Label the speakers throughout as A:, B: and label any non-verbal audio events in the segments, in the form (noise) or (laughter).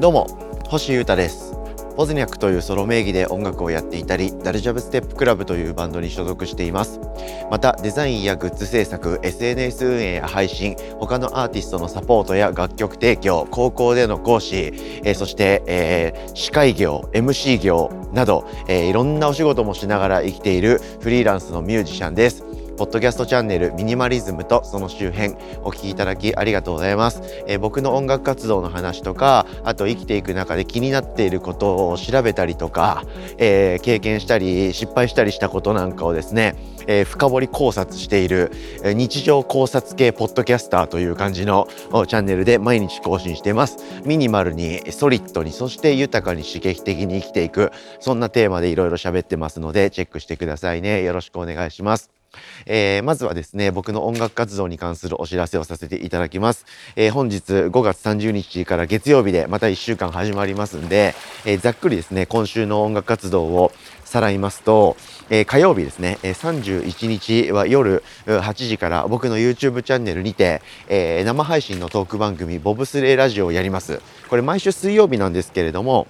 A: どうも星優太です。ポズニャクというソロ名義で音楽をやっていたりダルジャブステップクラブというバンドに所属しています。またデザインやグッズ制作 SNS 運営や配信他のアーティストのサポートや楽曲提供高校での講師、えー、そして、えー、司会業 MC 業など、えー、いろんなお仕事もしながら生きているフリーランスのミュージシャンです。ポッドキャストチャンネルミニマリズムとその周辺お聞きいただきありがとうございます、えー、僕の音楽活動の話とかあと生きていく中で気になっていることを調べたりとか、えー、経験したり失敗したりしたことなんかをですね、えー、深掘り考察している、日常考察系ポッドキャスターという感じのチャンネルで毎日更新しています。ミニマルにソリッドにそして豊かに刺激的に生きていくそんなテーマでいろいろ喋ってますのでチェックしてくださいね。よろしくお願いします。えー、まずはですね、僕の音楽活動に関するお知らせをさせていただきます。えー、本日5月30日から月曜日でまた1週間始まりますんで、えー、ざっくりですね、今週の音楽活動をさらいますと、え、火曜日ですね、え、31日は夜8時から僕の YouTube チャンネルにて、え、生配信のトーク番組ボブスレーラジオをやります。これ毎週水曜日なんですけれども、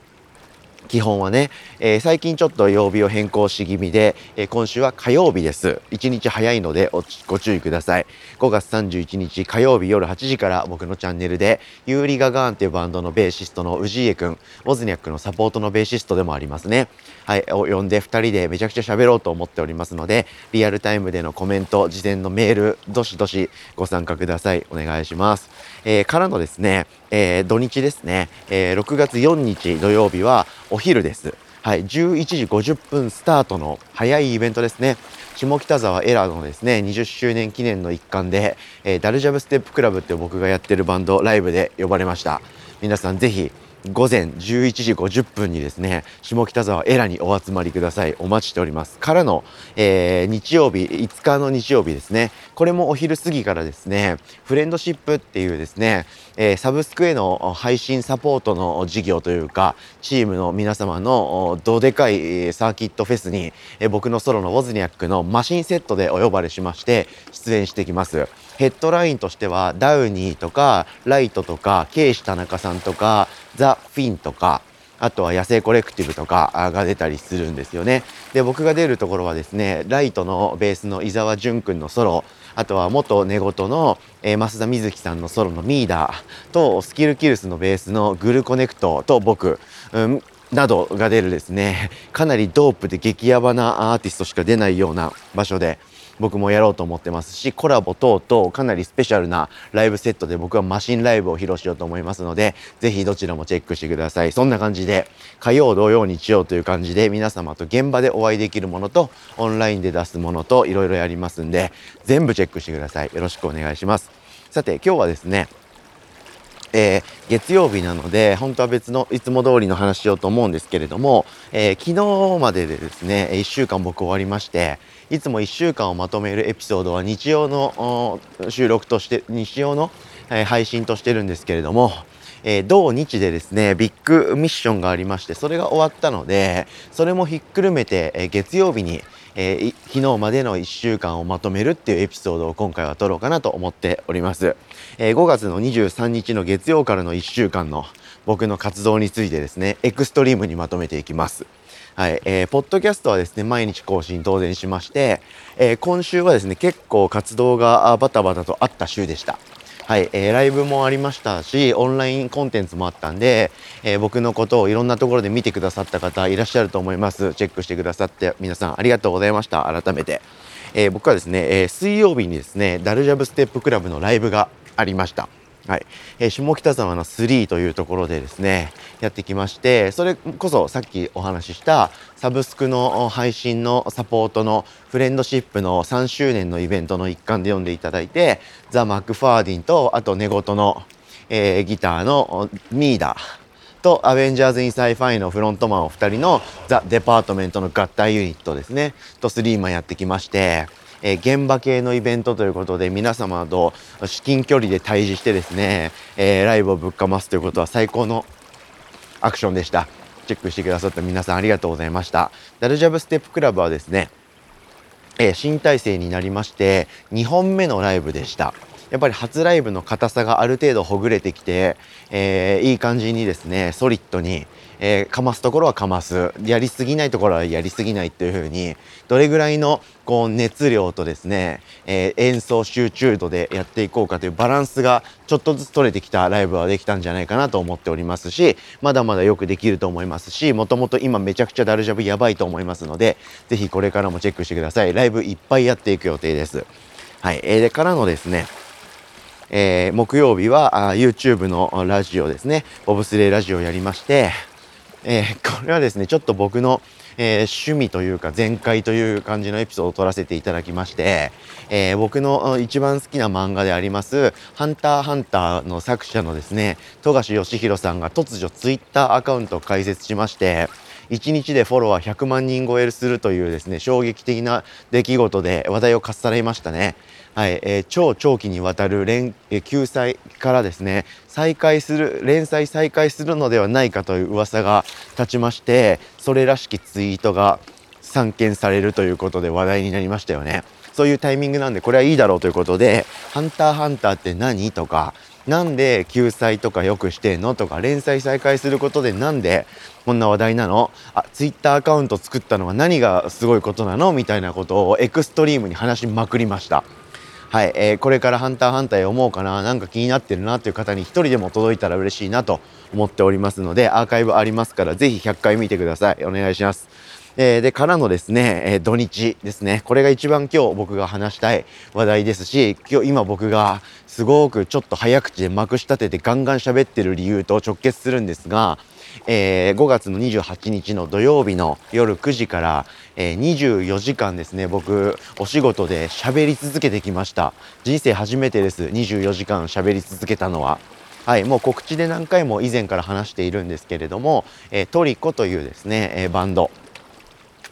A: 基本はね、えー、最近ちょっと曜日を変更し気味で、えー、今週は火曜日です。1日早いのでご注意ください。5月31日火曜日夜8時から僕のチャンネルで、ユーリ・ガガーンっていうバンドのベーシストの氏家くん、オズニャックのサポートのベーシストでもありますね。はい、を呼んで2人でめちゃくちゃ喋ろうと思っておりますので、リアルタイムでのコメント、事前のメール、どしどしご参加ください。お願いします。えー、からのですね、えー、土日ですね、えー、6月4日土曜日はお昼です。はい、11時50分スタートの早いイベントですね。下北沢エラーのですね、20周年記念の一環で、えー、ダルジャブステップクラブって僕がやってるバンドライブで呼ばれました。皆さんぜひ午前11時50分にですね、下北沢エラにお集まりください。お待ちしております。からの、えー、日曜日、5日の日曜日ですね。これもお昼過ぎからですね、フレンドシップっていうですね、えー、サブスクへの配信サポートの事業というか、チームの皆様のどでかいサーキットフェスに、えー、僕のソロのウォズニャックのマシンセットでお呼ばれしまして、出演してきます。ヘッドラインとしては、ダウニーとか、ライトとか、ケイシ田中さんとか、ザ・フィンとか、あとは野生コレクティブとかが出たりするんですよね。で、僕が出るところはですね、ライトのベースの伊沢淳君のソロ、あとは元寝言の、え、増田瑞希さんのソロのミーダーと、スキルキルスのベースのグルコネクトと僕、うん、などが出るですね、かなりドープで激ヤバなアーティストしか出ないような場所で、僕もやろうと思ってますしコラボ等々かなりスペシャルなライブセットで僕はマシンライブを披露しようと思いますのでぜひどちらもチェックしてください。そんな感じで火曜土曜日曜という感じで皆様と現場でお会いできるものとオンラインで出すものといろいろやりますんで全部チェックしてください。よろしくお願いします。さて今日はですねえー、月曜日なので本当は別のいつも通りの話しようと思うんですけれども、えー、昨日まででですね1週間僕終わりましていつも1週間をまとめるエピソードは日曜の収録として日曜の、えー、配信としてるんですけれども、えー、同日でですねビッグミッションがありましてそれが終わったのでそれもひっくるめて、え、月曜日に、えー、昨日までの1週間をまとめるっていうエピソードを今回は撮ろうかなと思っております、えー、5月の23日の月曜からの1週間の僕の活動についてですねエクストリームにまとめていきますはい、えー、ポッドキャストはですね、毎日更新当然しまして、えー、今週はですね、結構活動がバタバタとあった週でした。はい、えー、ライブもありましたし、オンラインコンテンツもあったんで、えー、僕のことをいろんなところで見てくださった方いらっしゃると思います。チェックしてくださって皆さんありがとうございました。改めて。えー、僕はですね、え水曜日にですね、 DALLJUB STEP CLUB のライブがありました。はい、えー、下北沢の3というところでですねやってきましてそれこそさっきお話ししたサブスクの配信のサポートのフレンドシップの3周年のイベントの一環で呼んでいただいて the McFaddin とあと寝言の、えー、ギターのミーダと avengers in sci-fi のフロントマンお二人のザ・デパートメントの合体ユニットですねとスリーマンやってきましてえ現場系のイベントということで皆様と至近距離で対峙してですね、えライブをぶっかますということは最高のアクションでした。チェックしてくださった皆さんありがとうございました。ダルジャブステップクラブはですね、え新体制になりまして2本目のライブでした。やっぱり初ライブの硬さがある程度ほぐれてきて、えー、いい感じにですねソリッドに、えー、かますところはかます。やりすぎないところはやりすぎないっていう風にどれぐらいのこう熱量とですね、えー、演奏集中度でやっていこうかというバランスがちょっとずつ取れてきたライブはできたんじゃないかなと思っておりますしまだまだよくできると思いますしもともと今めちゃくちゃダルジャブやばいと思いますので是非これからもチェックしてください。ライブいっぱいやっていく予定です。はい、えー、でからのですねえー、木曜日はあ YouTube のラジオですね。ボブスレーラジオをやりまして、えー、これはですねちょっと僕のえー、趣味というか全開という感じのエピソードを撮らせていただきまして、えー、僕の一番好きな漫画であります「ハンターハンター」の作者のですね富樫義弘さんが突如ツイッターアカウントを開設しまして1日でフォロワー100万人超えするというですね衝撃的な出来事で話題をかっさらいましたね。はいえー、超長期にわたる連、えー、救済からですね再開する連載再開するのではないかという噂が立ちましてそれらしきツイートが散見されるということで話題になりましたよね。そういうタイミングなんでこれはいいだろうということで「ハンターハンターって何?」とかなんで救済とかよくしてんのとか連載再開することでなんでこんな話題なの？あツイッターアカウント作ったのは何がすごいことなの？みたいなことをエクストリームに話しまくりました。はい、えー、これからハンターハンター読もうかな、なんか気になってるなという方に一人でも届いたら嬉しいなと思っておりますので、アーカイブありますから、ぜひ100回見てください。お願いします。えー、で、からのですね、えー、土日ですね。これが一番今日僕が話したい話題ですし、今日今僕がすごくちょっと早口でまくし立ててガンガン喋ってる理由と直結するんですが、えー、5月の28日の土曜日の夜9時から、えー、24時間ですね僕お仕事で喋り続けてきました。人生初めてです24時間喋り続けたのは。はい、もう告知で何回も以前から話しているんですけれども、えー、トリコというですね、えー、バンド。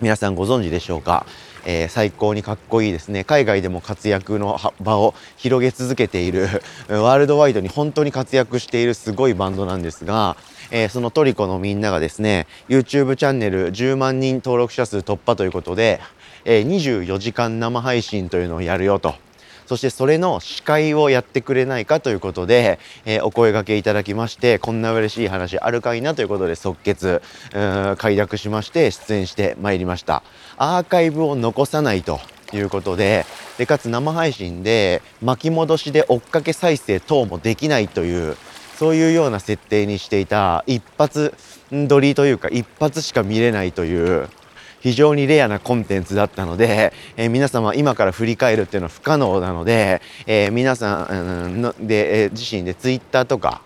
A: 皆さんご存知でしょうか、えー、最高にかっこいいですね海外でも活躍の場を広げ続けている (laughs) ワールドワイドに本当に活躍しているすごいバンドなんですが、えー、そのトリコのみんながですね YouTube チャンネル10万人登録者数突破ということで、えー、24時間生配信というのをやるよと。そしてそれの司会をやってくれないかということで、えー、お声がけいただきましてこんな嬉しい話あるかいなということで即決快諾しまして出演してまいりました。アーカイブを残さないということででかつ生配信で巻き戻しで追っかけ再生等もできないというそういうような設定にしていた一発撮りというか一発しか見れないという非常にレアなコンテンツだったので、えー、皆様今から振り返るっていうのは不可能なので、えー、皆さんので、えー、自身でツイッターとか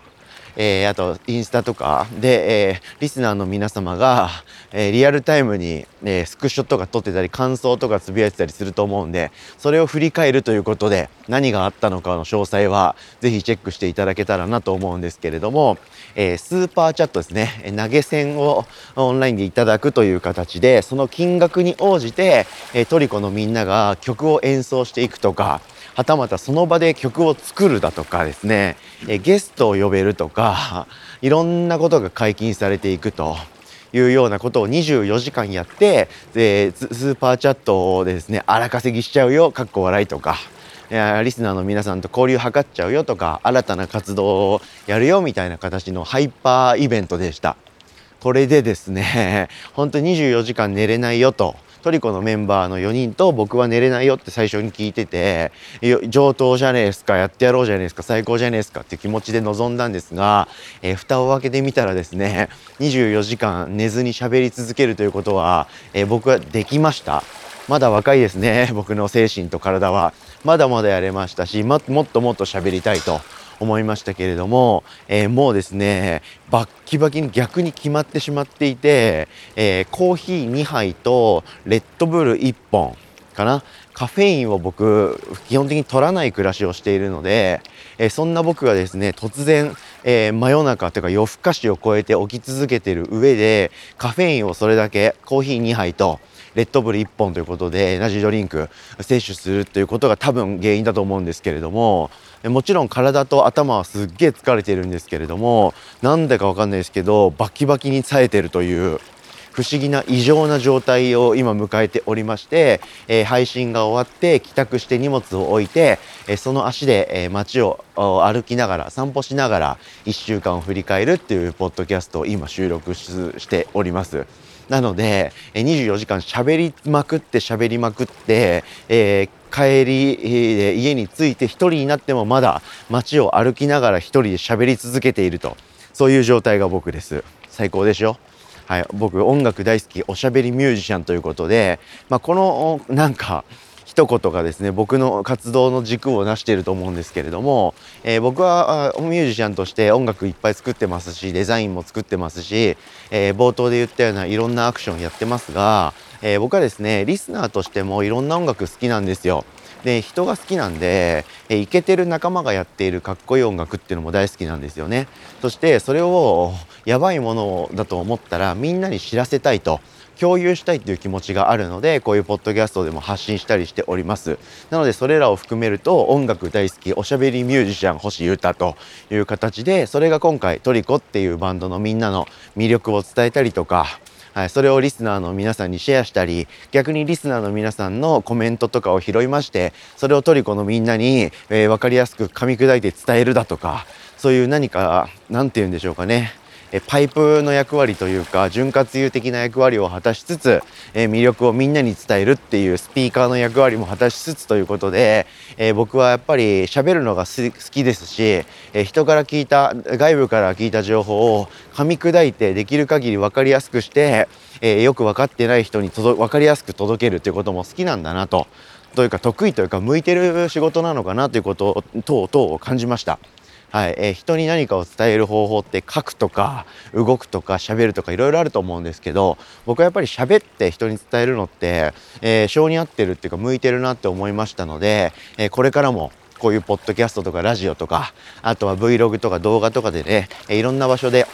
A: えー、あとインスタとかで、えー、リスナーの皆様が、えー、リアルタイムに、えスクショとか撮ってたり感想とかつぶやいてたりすると思うんでそれを振り返るということで何があったのかの詳細は是非チェックしていただけたらなと思うんですけれども、えスーパーチャットですね。投げ銭をオンラインでいただくという形でその金額に応じて、え tricot のみんなが曲を演奏していくとかはたまたその場で曲を作るだとかですね、ゲストを呼べるとかいろんなことが解禁されていくというようなことを24時間やってでスーパーチャットでですね荒稼ぎしちゃうよかっこ笑いとか。いリスナーの皆さんと交流図っちゃうよとか新たな活動をやるよみたいな形のハイパーイベントでしたこれでですね本当に24時間寝れないよとトリコのメンバーの4人と僕は寝れないよって最初に聞いてて上等じゃねえですかやってやろうじゃねえですか最高じゃねえですかって気持ちで臨んだんですが、えー、蓋を開けてみたらですね24時間寝ずに喋り続けるということは、えー、僕はできました。まだ若いですね僕の精神と体は。まだまだやれましたしもっともっともっと喋りたいと。思いましたけれども、えー、もうですねバッキバキに逆に決まってしまっていて、えー、コーヒー2杯とレッドブル1本かな。カフェインを僕基本的に取らない暮らしをしているので、えー、そんな僕がですね突然、えー、真夜中というか夜更かしを超えて起き続けている上でカフェインをそれだけコーヒー2杯とレッドブル1本ということでエナジードリンク摂取するということが多分原因だと思うんですけれどももちろん体と頭はすっげえ疲れてるんですけれどもなんでかわかんないですけどバキバキに冴えてるという不思議な異常な状態を今迎えておりまして、えー、配信が終わって帰宅して荷物を置いて、えー、その足で、えー、街を歩きながら散歩しながら1週間を振り返るっていうポッドキャストを今収録しております。なので、24時間喋りまくって喋りまくって、えー、帰りで家に着いて一人になってもまだ街を歩きながら一人で喋り続けていると。そういう状態が僕です。最高でしょ？はい、僕音楽大好きおしゃべりミュージシャンということで、まあ、このなんか一言がですね僕の活動の軸を成していると思うんですけれども、えー、僕はミュージシャンとして音楽いっぱい作ってますしデザインも作ってますし、えー、冒頭で言ったようないろんなアクションやってますが、えー、僕はですねリスナーとしてもいろんな音楽好きなんですよ。で人が好きなんでイケてる仲間がやっているかっこいい音楽っていうのも大好きなんですよねそしてそれをやばいものだと思ったらみんなに知らせたいと共有したいという気持ちがあるのでこういうポッドキャストでも発信したりしております。なのでそれらを含めると音楽大好きおしゃべりミュージシャン星優太という形でそれが今回トリコっていうバンドのみんなの魅力を伝えたりとかはい、それをリスナーの皆さんにシェアしたり逆にリスナーの皆さんのコメントとかを拾いましてそれをトリコのみんなに、えー、分かりやすく噛み砕いて伝えるだとかそういう何か何て言うんでしょうかね。パイプの役割というか潤滑油的な役割を果たしつつ、え魅力をみんなに伝えるっていうスピーカーの役割も果たしつつということで、え僕はやっぱり喋るのが好きですし、え人から聞いた外部から聞いた情報を噛み砕いてできる限り分かりやすくして、えよく分かってない人に分かりやすく届けるということも好きなんだなと。というか得意というか向いてる仕事なのかなということ等々を感じました。はい。えー、人に何かを伝える方法って書くとか動くとか喋るとかいろいろあると思うんですけど僕はやっぱり喋って人に伝えるのって、えー、性に合ってるっていうか向いてるなって思いましたので、えー、これからもこういうポッドキャストとかラジオとかあとは Vlog とか動画とかでね、いろんな場所で、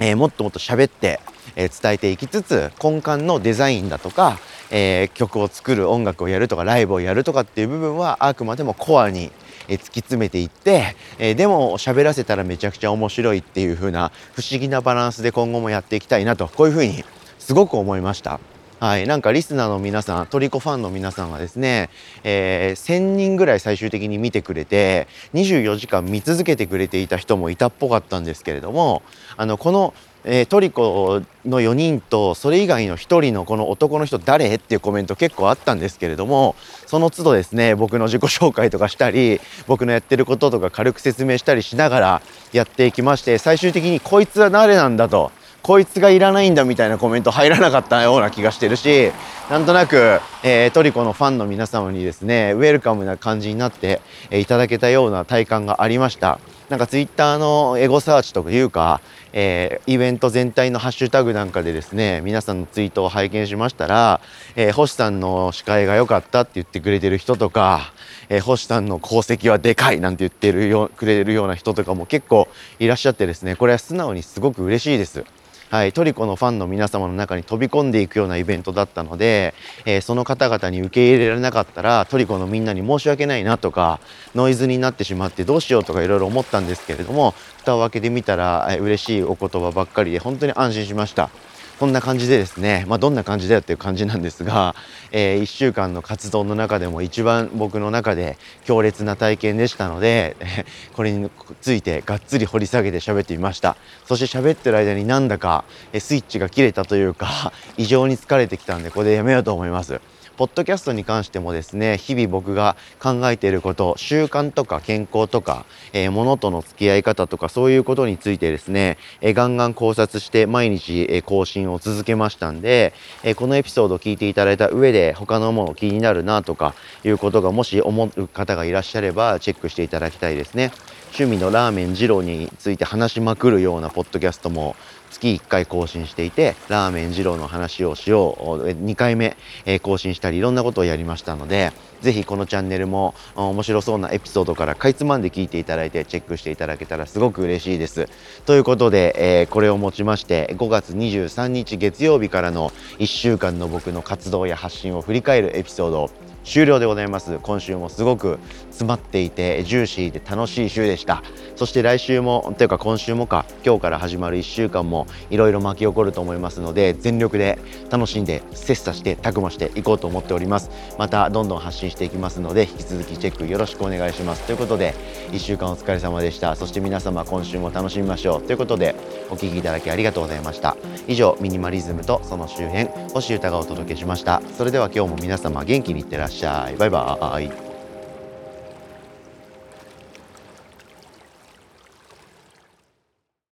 A: えもっともっと喋って、え伝えていきつつ根幹のデザインだとか、え曲を作る音楽をやるとかライブをやるとかっていう部分はあくまでもコアにえ突き詰めていって、えでも喋らせたらめちゃくちゃ面白いっていう風な不思議なバランスで今後もやっていきたいなとこういう風にすごく思いました。はい、なんかリスナーの皆さんトリコファンの皆さんはですね、えー、1,000人ぐらい最終的に見てくれて24時間見続けてくれていた人もいたっぽかったんですけれどもあのこのえー、トリコの4人とそれ以外の1人のこの男の人誰？っていうコメント結構あったんですけれどもその都度ですね僕の自己紹介とかしたり僕のやってることとか軽く説明したりしながらやっていきまして最終的にこいつは誰なんだとこいつがいらないんだみたいなコメント入らなかったような気がしてるしなんとなく、えー、トリコのファンの皆様にですねウェルカムな感じになって、え、いただけたような体感がありました。なんかツイッターのエゴサーチというかえー、イベント全体のハッシュタグなんかでですね皆さんのツイートを拝見しましたら、えー、星さんの司会が良かったって言ってくれてる人とか、えー、星さんの功績はでかいなんて言ってるよくれるような人とかも結構いらっしゃってですねこれは素直にすごく嬉しいです。はい、トリコのファンの皆様の中に飛び込んでいくようなイベントだったので、えー、その方々に受け入れられなかったらトリコのみんなに申し訳ないなとかノイズになってしまってどうしようとかいろいろ思ったんですけれども蓋を開けてみたら、えー、嬉しいお言葉ばっかりで本当に安心しました。こんな感じでですね、まあ、どんな感じだよっていう感じなんですが、(laughs) えー、1週間の活動の中でも一番僕の中で強烈な体験でしたので、(laughs) これについてがっつり掘り下げて喋ってみましたそして喋ってる間になんだかスイッチが切れたというか (laughs) 異常に疲れてきたんでこれでやめようと思います。ポッドキャストに関してもですね日々僕が考えていること習慣とか健康とか、えー、物との付き合い方とかそういうことについてですね、えー、ガンガン考察して毎日、えー、更新を続けましたんで、えこのエピソードを聞いていただいた上で他のもの気になるなとかいうことがもし思う方がいらっしゃればチェックしていただきたいですね。趣味のラーメン二郎について話しまくるようなポッドキャストも月1回更新していてラーメン二郎の話をしよう2回目、更新したりいろんなことをやりましたのでぜひこのチャンネルも面白そうなエピソードからかいつまんで聞いていただいてチェックしていただけたらすごく嬉しいです。ということで、これをもちまして5月23日月曜日からの1週間の僕の活動や発信を振り返るエピソード終了でございます今週もすごく詰まっていてジューシーで楽しい週でした。そして来週もというか今週もか今日から始まる1週間もいろいろ巻き起こると思いますので全力で楽しんで切磋してたくましていこうと思っております。またどんどん発信していきますので引き続きチェックよろしくお願いします。ということで1週間お疲れ様でした。そして皆様今週も楽しみましょう。ということでお聴きいただきありがとうございました。以上ミニマリズムとその周辺星歌がお届けしました。それでは今日も皆様元気にいってらっしゃい。バイバイ。